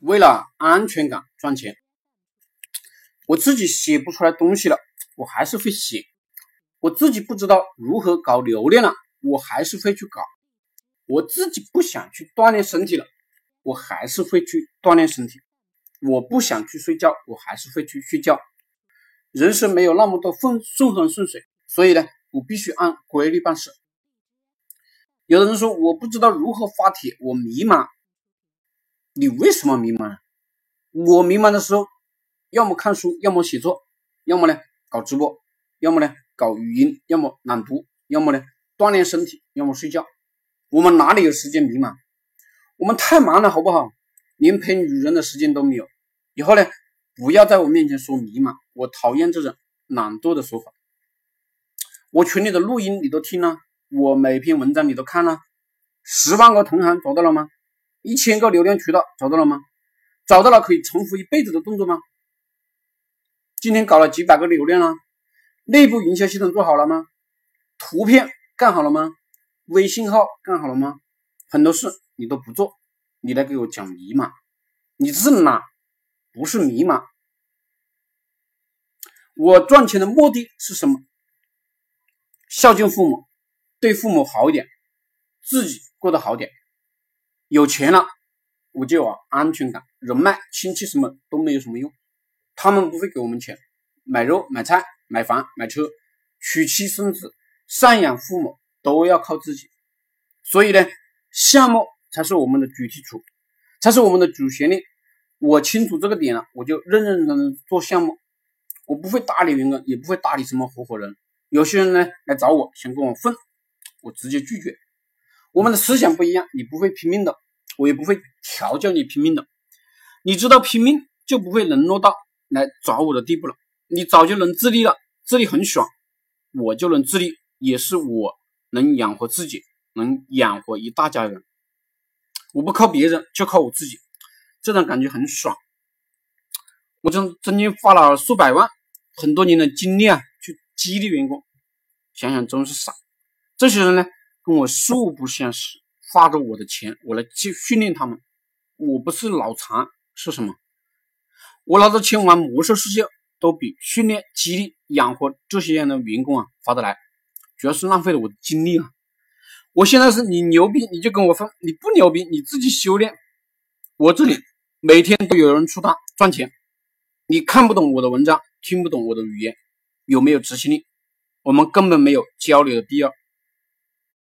为了安全感赚钱，我自己写不出来东西了，我还是会写；我自己不知道如何搞流量了，我还是会去搞；我自己不想去锻炼身体了，我还是会去锻炼身体；我不想去睡觉，我还是会去睡觉。人生没有那么多顺顺风顺水，所以呢，我必须按规律办事。有的人说我不知道如何发帖，我迷茫。你为什么迷茫？我迷茫的时候，要么看书，要么写作，要么呢搞直播，要么呢搞语音，要么朗读，要么呢锻炼身体，要么睡觉。我们哪里有时间迷茫？我们太忙了，好不好？连陪女人的时间都没有。以后呢，不要在我面前说迷茫，我讨厌这种懒惰的说法。我群里的录音你都听了，我每篇文章你都看了，十万个同行找到了吗？一千个流量渠道找到了吗？找到了可以重复一辈子的动作吗？今天搞了几百个流量了，内部营销系统做好了吗？图片干好了吗？微信号干好了吗？很多事你都不做，你来给我讲迷茫，你是哪，不是迷茫。我赚钱的目的是什么？孝敬父母，对父母好一点，自己过得好点。有钱了，我就有安全感，人脉、亲戚什么都没有什么用，他们不会给我们钱，买肉、买菜、买房、买车、娶妻生子、赡养父母都要靠自己。所以呢，项目才是我们的主基础，才是我们的主旋律。我清楚这个点了，我就认认真真做项目，我不会搭理员工，也不会搭理什么合伙人。有些人呢来找我，想跟我混，我直接拒绝。我们的思想不一样，你不会拼命的，我也不会调教你拼命的。你知道拼命就不会沦落到来找我的地步了。你早就能自立了，自立很爽，我就能自立，也是我能养活自己，能养活一大家人。我不靠别人，就靠我自己，这种感觉很爽。我曾曾经花了数百万，很多年的精力啊，去激励员工，想想真是傻。这些人呢？跟我素不相识，花着我的钱，我来去训练他们。我不是脑残是什么？我拿着钱玩魔兽世界，都比训练、激励、养活这些样的员工啊划得来。主要是浪费了我的精力啊！我现在是你牛逼你就跟我分，你不牛逼你自己修炼。我这里每天都有人出单赚钱。你看不懂我的文章，听不懂我的语言，有没有执行力？我们根本没有交流的必要。